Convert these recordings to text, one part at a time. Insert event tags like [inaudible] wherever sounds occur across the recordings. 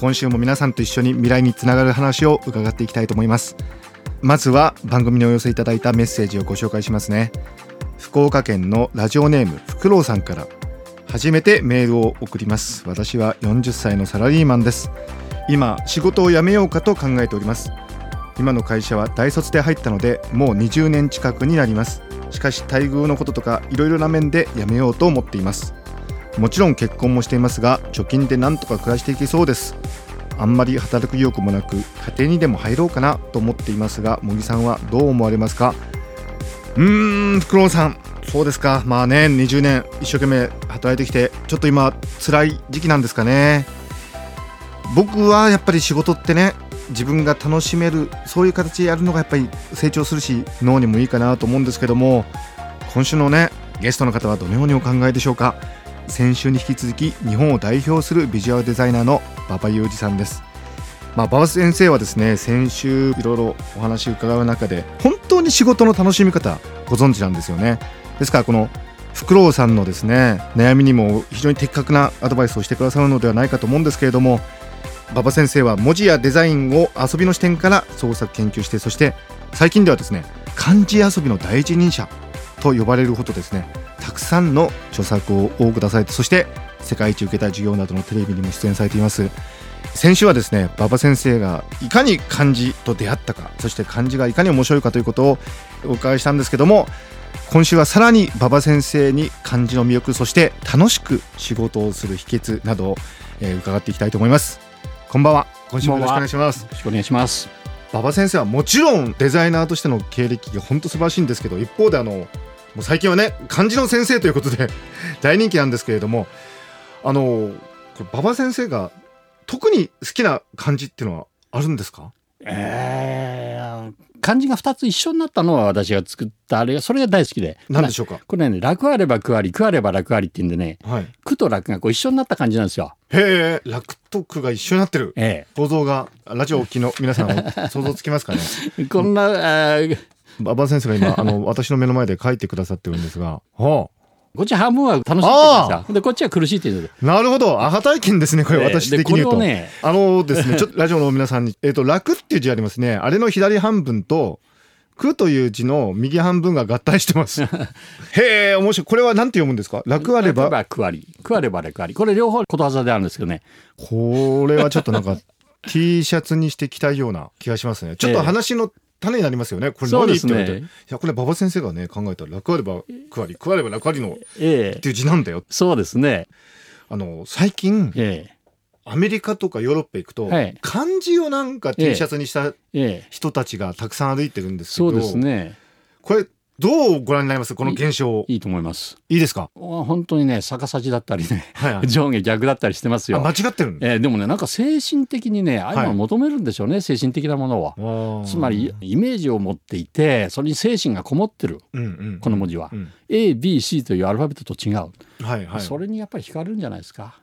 今週も皆さんと一緒に未来につながる話を伺っていきたいと思います。まずは番組にお寄せいただいたメッセージをご紹介しますね。福岡県のラジオネームフクロウさんから初めてメールを送ります。私は40歳のサラリーマンです。今仕事を辞めようかと考えております。今の会社は大卒で入ったのでもう20年近くになります。しかし待遇のこととかいろいろな面で辞めようと思っています。もちろん結婚もしていますが貯金でなんとか暮らしていけそうです。あんまり働く意欲もなく家庭にでも入ろうかなと思っていますが茂木さんはどう思われますか？うーんフクロウさん。そうですか。まあね20年一生懸命働いてきてちょっと今辛い時期なんですかね。僕はやっぱり仕事ってね自分が楽しめるそういう形でやるのがやっぱり成長するし脳にもいいかなと思うんですけども今週のねゲストの方はどのようにお考えでしょうか？先週に引き続き日本を代表するビジュアルデザイナーの馬場裕二さんです。まあ、馬場先生はですね先週いろいろお話を伺う中で本当に仕事の楽しみ方ご存知なんですよね。ですからこのフクロウさんのですね悩みにも非常に的確なアドバイスをしてくださるのではないかと思うんですけれども馬場先生は文字やデザインを遊びの視点から創作研究してそして最近ではですね漢字遊びの第一人者と呼ばれるほどですねたくさんの著作を多く出されてそして世界一受けた授業などのテレビにも出演されています。先週はですね馬場先生がいかに漢字と出会ったかそして漢字がいかに面白いかということをお伺いしたんですけども今週はさらに馬場先生に漢字の魅力そして楽しく仕事をする秘訣などを、えー、伺っていきたいと思います。こんばんは。今週もよろしくお願いします。よろしくお願いします。馬場先生はもちろんデザイナーとしての経歴が本当素晴らしいんですけど一方であのもう最近はね漢字の先生ということで [laughs] 大人気なんですけれどもあの馬場先生が特に好きな漢字っていうのはあるんですか？えー、漢字が2つ一緒になったのは私が作ったあれがそれが大好きで。何でしょうか？これね楽あれば苦あり苦あれば楽ありっていうんでね、はい、苦と楽がこう一緒になった感じなんですよ。へえ楽と苦が一緒になってる、え想像がラジオを聞きの皆さん想像つきますかね？え、[laughs] こんなあ馬場先生が今 [laughs] あの私の目の前で書いてくださってるんですがはあこっち半分は楽しいって言うんですよでこっちは苦しいって言うんですなるほど。アハ体験ですね、これ、ええ私的に言うと。ねあのですね、ちょっと [laughs] ラジオの皆さんに、えっ、と、楽っていう字ありますね。あれの左半分と、苦という字の右半分が合体してます。[laughs] へえ、面白い。これは何て読むんですか？楽あれば。苦あり苦あれば楽ありこれ両方ことわざであるんですけどねこれはちょっとなんか、T シャツにしてきたいような気がしますね。ちょっと話の種になりますよね。これ何って言われて。いねや、これ馬場先生がね、考えたら楽あれば苦あり、苦あれば楽ありのっえ。えていう字なんだよ。そうですね。あの、最近、ええ。アメリカとかヨーロッパ行くと、はい。漢字をなんか T シャツにしたええ。人たちがたくさん歩いてるんですけどそうですね。これどうご覧になりますこの現象いいと思います。いいですか？本当にね逆さじだったりねはいはい。上下逆だったりしてますよ。あ間違ってるえーでもねなんか精神的にねああいうのはいを求めるんでしょうね、精神的なものをつまりイメージを持っていてそれに精神がこもってる。うんうんこの文字は、うん。ABC というアルファベットと違う、はいはい。それにやっぱり惹かれるんじゃないですか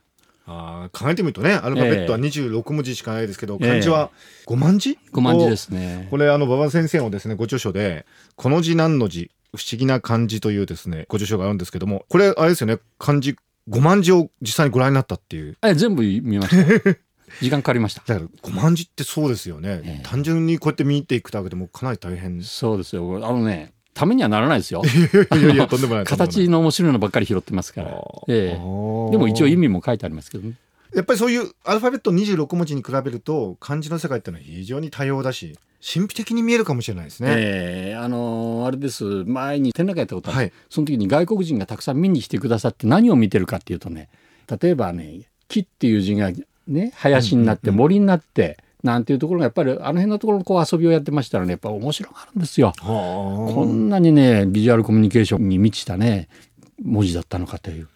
あー考えてみるとねアルファベットは26文字しかないですけど、ええ漢字は5万字？5万字ですね。これあの馬場先生のですねご著書で「この字何の字？不思議な漢字」というですねご著書があるんですけどもこれあれですよね漢字5万字を実際にご覧になったっていう。え全部見ました。[laughs] 時間かかりました。だから5万字ってそうですよね、ええ。単純にこうやって見ていくだけでもかなり大変。そうですよ。あのねためにはならないですよ。[laughs] いやいやとんでもない形の面白いのばっかり拾ってますから、ええ。でも一応意味も書いてありますけどね。やっぱりそういうアルファベット26文字に比べると漢字の世界ってのは非常に多様だし神秘的に見えるかもしれないですね。ええ。あのーあれです。前に展覧会やったことある、はい。その時に外国人がたくさん見に来てくださって何を見てるかっていうとね例えばね木っていう字がね林になって森になって、なんていうところがやっぱりあの辺のところのこう遊びをやってましたらねやっぱ面白がるんですよ。こはんなにねビジュアルコミュニケーションに満ちたね文字だったのかという。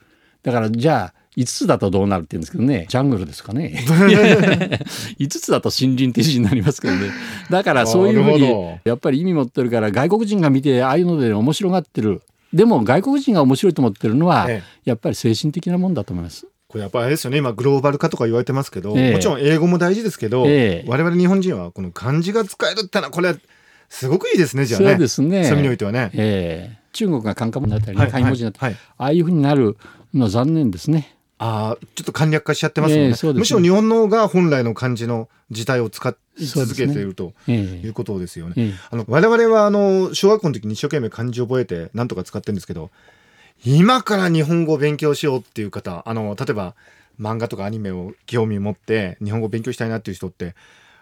だからじゃあ5つだとどうなるって言うんですけどねジャングルですかね [laughs] 5つだと森林って字になりますけどねだからそういうふうにやっぱり意味持ってるから外国人が見てああいうので面白がってるでも外国人が面白いと思ってるのは、ええやっぱり精神的なもんだと思います。これやっぱりあれですよね今グローバル化とか言われてますけど、ええ。もちろん英語も大事ですけど、ええ。我々日本人はこの漢字が使えるってのはこれすごくいいですねじゃあね。そうですね。そういう意味においてはね。ええ。中国がカンカムになったり、ね、はい漢文字になったり、はい。ああいうふうになるのは残念ですね。ああちょっと簡略化しちゃってますもんね,、えね。むしろ日本の方が本来の漢字の字体を使い続けているとええ。いうことですよね。ええ。あの我々はあの小学校の時に一生懸命漢字を覚えて何とか使ってるんですけど今から日本語を勉強しようっていう方あの例えば漫画とかアニメを興味を持って日本語を勉強したいなっていう人って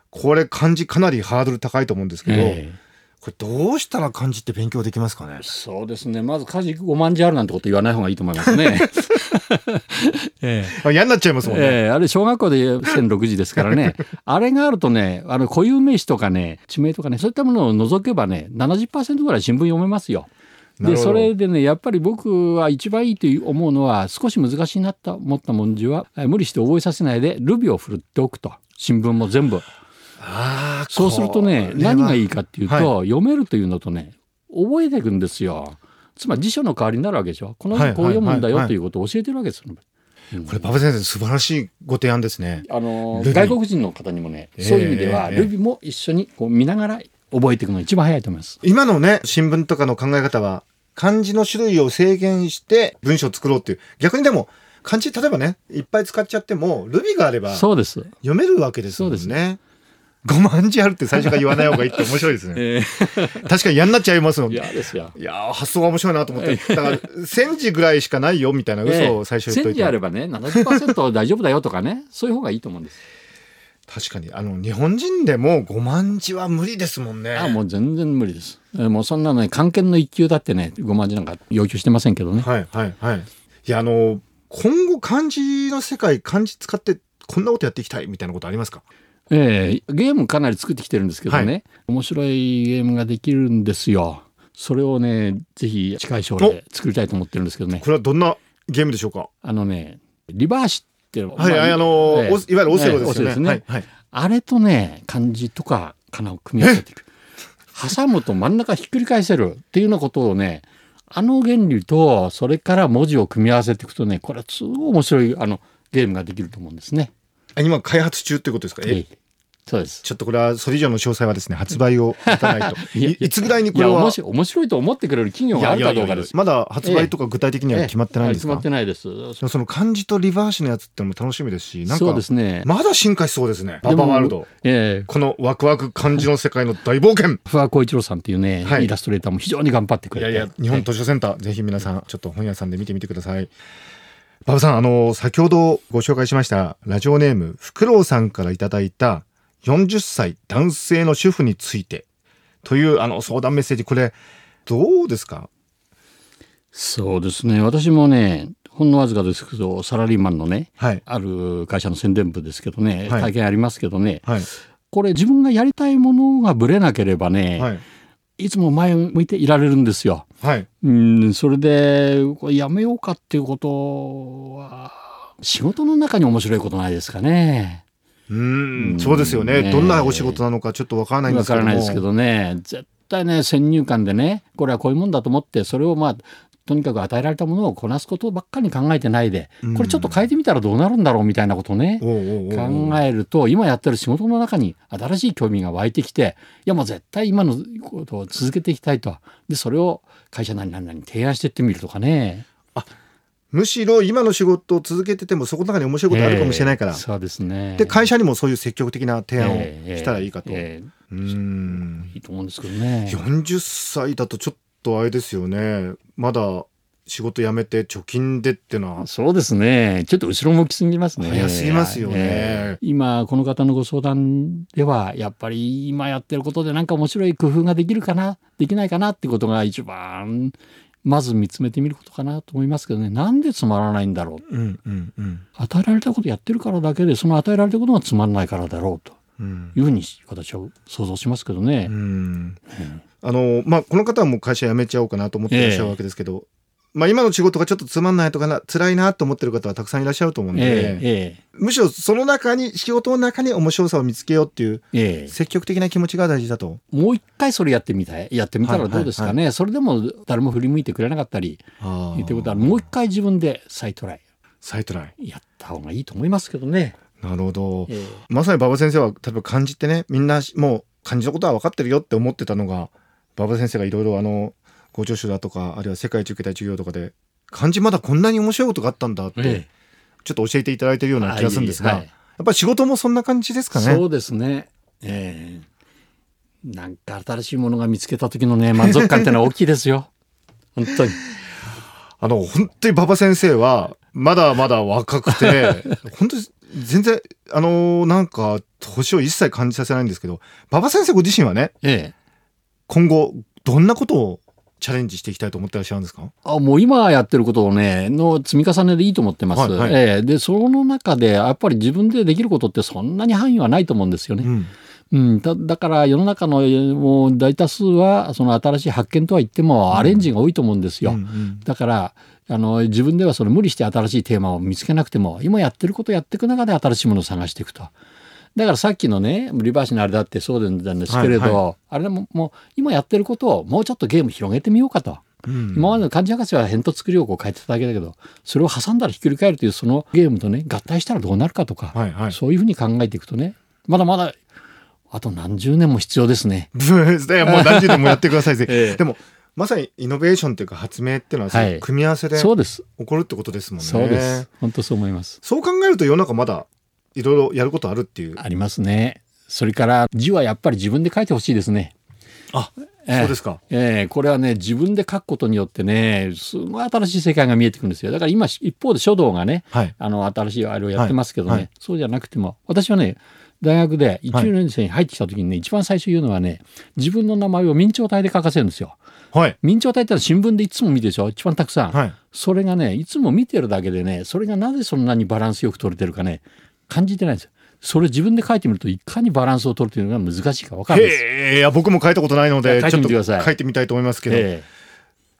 これ漢字かなりハードル高いと思うんですけど、ええこれどうしたら漢字って勉強できますかね？そうですねまず家事5万字あるなんてこと言わない方がいいと思いますね。[laughs] ええ [laughs] あ嫌になっちゃいますもんね。ええあれ小学校で1006時ですからね [laughs] あれがあるとねあの固有名詞とかね地名とかねそういったものを除けばね70%ぐらい新聞読めますよ。でそれでねやっぱり僕は一番いいと思うのは少し難しいなと思った文字はえ無理して覚えさせないでルビを振るっておくと。新聞も全部。ああそうするとね何がいいかっていうと、は読めるというのとね覚えていくんですよ。つまり辞書の代わりになるわけでしょ。この字こう読むんだはいはいはいはい。よということを教えてるわけですよ。これ馬場先生素晴らしいご提案ですね。あの外国人の方にもね、ええそういう意味では、ええルビも一緒にこう見ながら覚えていくのが一番早いと思います。今のね新聞とかの考え方は漢字の種類を制限して文章を作ろうっていう逆にでも漢字例えばねいっぱい使っちゃってもルビがあればそうです。読めるわけですもんそうね。5万字あるって最初から言わない方がいいって面白いですね。[laughs] え確かに嫌になっちゃいますもん。いいやですよ。やー発想が面白いなと思って。だから1000字ぐらいしかないよみたいな嘘を最初言っと1000いて。字あればね、70%大丈夫だよとかね、そういう方がいいと思うんです。確かにあの日本人でも5万字は無理ですもんね。あもう全然無理です。えもうそんなのね、関係の一級だってね、5万字なんか要求してませんけどね。はいはいはい。いやあの今後漢字の世界漢字使ってこんなことやっていきたいみたいなことありますか？ええゲームかなり作ってきてるんですけどね、は面白いゲームができるんですよ。それをね、ぜひ近い将来作りたいと思ってるんですけどねこ。れはどんなゲームでしょうか？あのね、リバーシっていうのはい、まはいあのええおいわゆるオセロですよね。すねはいはい。あれとね、漢字とかかなを組み合わせていく。挟むと真ん中ひっくり返せるっていうようなことをね、あの原理と、それから文字を組み合わせていくとね、これはすごい面白いあのゲームができると思うんですね。あ今開発中ってことですか？えええそうです。ちょっとこれはそれ以上の詳細はですね発売を待たないと。[laughs] いやいいつぐらいにこれは？面白いと思ってくれる企業があるかどうかです。まだ発売とか具体的には決まってないんですか？ええ決まってないです。その漢字とリバーシのやつってのも楽しみですし、なんそうかですね。まだ進化しそうですね。ババワールド。ええこのワクワク漢字の世界の大冒険。不破浩一郎さんっていうね、はいイラストレーターも非常に頑張ってくれて。いやいや、日本図書センター、ぜひ皆さん、ちょっと本屋さんで見てみてください。馬場さん、あの、先ほどご紹介しました、ラジオネーム、フクロウさんからいただいた、40歳男性の主婦について、という、あの、相談メッセージ、これ、どうですか？そうですね。私もね、ほんのわずかですけど、サラリーマンのね、はい。ある会社の宣伝部ですけどね、はい体験ありますけどね、はい。これ自分がやりたいものがぶれなければね、はい。い、つも前を向いていられるんですよ。はい。うん、それで、やめようかっていうことは、仕事の中に面白いことないですかね。うーん、そうですよね。ねどんなお仕事なのかちょっとわからないんでわすけども。からないですけどね。絶対ね先入観でねこれはこういうもんだと思ってそれをまあとにかく与えられたものをこなすことばっかり考えてないでうん。これちょっと変えてみたらどうなるんだろうみたいなことをね考えると今やってる仕事の中に新しい興味が湧いてきていやもう絶対今のことを続けていきたいとでそれを会社何々に提案していってみるとかねむしろ今の仕事を続けててもそこの中に面白いことあるかもしれないから。ええそうですねで、会社にもそういう積極的な提案をええしたらいいかと。ええうーん。いいと思うんですけどね40歳だとちょっとあれですよね。まだ仕事辞めて貯金でってのは。そうですね。ちょっと後ろ向きすぎますね。早すぎますよねええ今、この方のご相談では、やっぱり今やってることでなんか面白い工夫ができるかな、できないかなってことが一番、まず見つめてみることかなと思いますけどね。なんでつまらないんだろう。うんうんうん。与えられたことやってるからだけで、その与えられたことがつまんないからだろうとうんいうふうに私は想像しますけどね。うんあのまあこの方はもう会社辞めちゃおうかなと思ってらっしゃるわけですけど、まあ今の仕事がちょっとつまんないとかな辛いなと思ってる方はたくさんいらっしゃると思うんで、ええむしろその中に仕事の中に面白さを見つけようっていう積極的な気持ちが大事だと。もう一回それやってみたいやってみたらどうですかね、それでも誰も振り向いてくれなかったりあっていうことはもう一回自分で再トライ再トライ。やった方がいいと思いますけどね。なるほど。えまさに馬場先生は例えば漢字ってねみんなもう漢字のことは分かってるよって思ってたのが馬場先生がいろいろあのご助手だとかあるいは世界一受けた授業とかで漢字まだこんなに面白いことがあったんだって、ええちょっと教えていただいてるような気がするんですが、はいやっぱり仕事もそんな感じですかね。そうですね。ええなんか新しいものが見つけた時のね満足感ってのは大きいですよ。[laughs] 本当に。あの本当に馬場先生はまだまだ若くて [laughs] 本当に全然あのなんか年を一切感じさせないんですけど馬場先生ご自身はねええ今後どんなことをチャレンジしていきたいと思ってらっしゃるんですか？あもう今やってることをねの積み重ねでいいと思ってます。はいはいええでその中でやっぱり自分でできることってそんなに範囲はないと思うんですよね。うんうん、だだから世の中のもう大多数はその新しい発見とは言ってもアレンジが多いと思うんですよ。うんうんだからあの自分ではその無理して新しいテーマを見つけなくても今やってることをやっていく中で新しいものを探していくと。だからさっきのねリバーシのあれだってそうなんですけれど、はいあれももう今やってることをもうちょっとゲーム広げてみようかと。うん今までの漢字博士は変と作りをこう変えてただけだけどそれを挟んだらひっくり返るというそのゲームとね合体したらどうなるかとか、はいはいそういうふうに考えていくとねまだまだあと何十年も必要ですね。[laughs] もう何十年もやってくださいぜ。[laughs] ええでも、まさにイノベーションというか発明っていうのは、はい組み合わせで起そうです。こるってことですもんね。そうです。本当そう思います。そう考えると世の中まだいろいろやることあるっていう。ありますね。それから字はやっぱり自分で書いてほしいですね。あ、ええそうですか。ええこれはね自分で書くことによってねすごい新しい世界が見えてくるんですよだから今一方で書道がねはい。あの新しいあれをやってますけどね、はいはいそうじゃなくても私はね大学で1年生に入ってきた時にね、一番最初言うのはね自分の名前を明朝体で書かせるんですよ。はい。明朝体ってのは新聞でいつも見てるでしょ？一番たくさん、はい。それがねいつも見てるだけでねそれがなぜそんなにバランスよく取れてるかね感じてないんですよ。それ自分で書いてみるといかにバランスを取るというのが難しいか分かるんです。いや、僕も書いたことないのでちょっとてみてください書いてみたいと思いますけど、え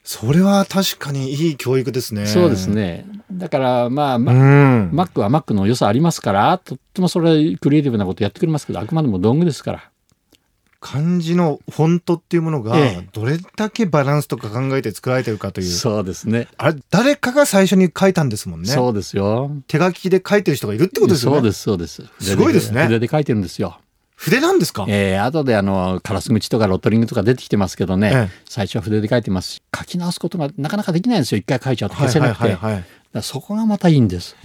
それは確かにいい教育ですね。えそうです。ねだからまあ、うまん。Mac は Mac の良さありますからとってもそれクリエイティブなことやってくれますけどあくまでも道具ですから。漢字のフォントっていうものがええどれだけバランスとか考えて作られてるかという。そうですねあれ、誰かが最初に書いたんですもんね。そうですよ。手書きで書いてる人がいるってことですよね。そうですそうです。すごいですね筆で書いてるんですよ。筆なんですか、えー、後であのカラス口とかロットリングとか出てきてますけどね、ええ最初は筆で書いてますし書き直すことがなかなかできないんですよ一回書いちゃうと消せなくて、はいはいはそこがまたいいんです。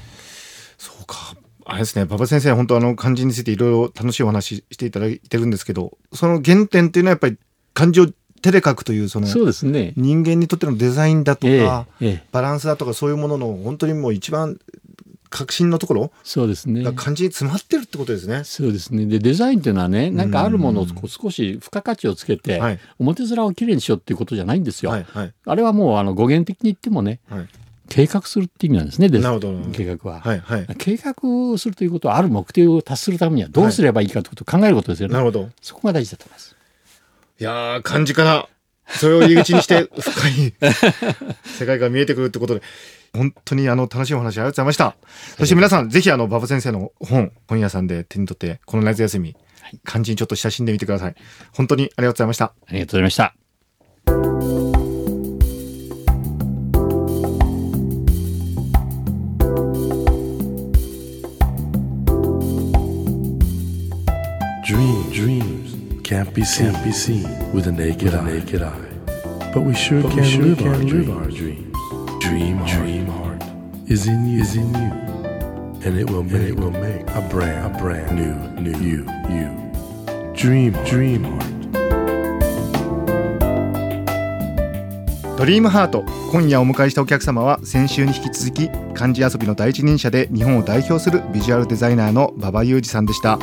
そうか。あれですね、馬場先生、本当あの漢字についていろいろ楽しいお話ししていただいてるんですけど、その原点っていうのはやっぱり漢字を手で書くというそのそうですね。人間にとってのデザインだとええか、ええ、バランスだとかそういうものの本当にもう一番革新のところそうですねが。漢字に詰まってるってことですね。そうですねでデザインっていうのはねなんかあるものをこう少し付加価値をつけて、はい表面をきれいにしようっていうことじゃないんですよ。はいはいあれはもうあの語源的に言ってもねはい。計画するって意味なんですねデザなるほど計画は。はいはい。計画をするということはある目的を達するためにはどうすればいいかということを考えることですよね。なるほど。そこが大事だと思います。いやー、漢字から、それを入り口にして、深い [laughs] 世界が見えてくるってことで、本当にあの、楽しいお話ありがとうございました。そして皆さん、ぜひあの、馬場先生の本、本屋さんで手に取って、この夏休み、漢字にちょっと親しんでみてください。本当にありがとうございました。ありがとうございました。Can't be seen, can't be seen with a naked, eye. naked eye. But we sure But we can, sure live, can our live our dreams. Dream, heart. dream heart is in you, is in you, and it will make, it will make a brand, a brand new, new you, you. Dream, dream heart. ドリームハート今夜お迎えしたお客様は先週に引き続き漢字遊びの第一人者で日本を代表するビジュアルデザイナーの馬場裕二さんでした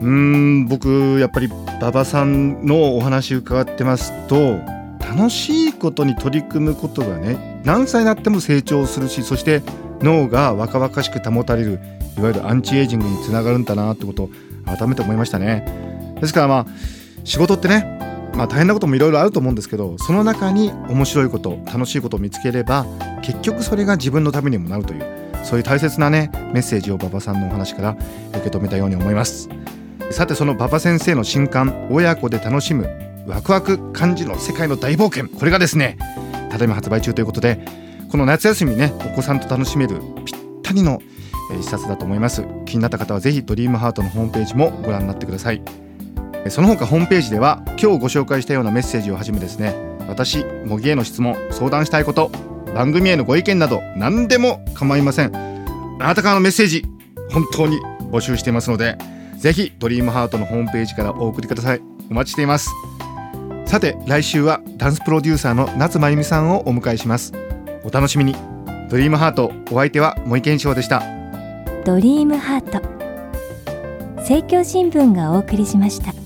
うん僕やっぱり馬場さんのお話伺ってますと楽しいことに取り組むことがね何歳になっても成長するしそして脳が若々しく保たれるいわゆるアンチエイジングにつながるんだなってことを改めて思いましたね。ですからまあ仕事ってねまあ大変なこともいろいろあると思うんですけどその中に面白いこと楽しいことを見つければ結局それが自分のためにもなるというそういう大切なねメッセージを馬場さんのお話から受け止めたように思います。さてその馬場先生の新刊親子で楽しむワクワク漢字の世界の大冒険。これがですねただいま発売中ということでこの夏休みねお子さんと楽しめるぴったりのえー一冊だと思います。気になった方はぜひドリームハートのホームページもご覧になってください。えーその他ホームページでは今日ご紹介したようなメッセージをはじめですね私模擬への質問相談したいこと番組へのご意見など何でも構いません。あなたからのメッセージ本当に募集していますのでぜひドリームハートのホームページからお送りください。お待ちしています。さて来週はダンスプロデューサーの夏真由美さんをお迎えします。お楽しみに。ドリームハートお相手は森健翔でした。ドリームハート。政教新聞がお送りしました。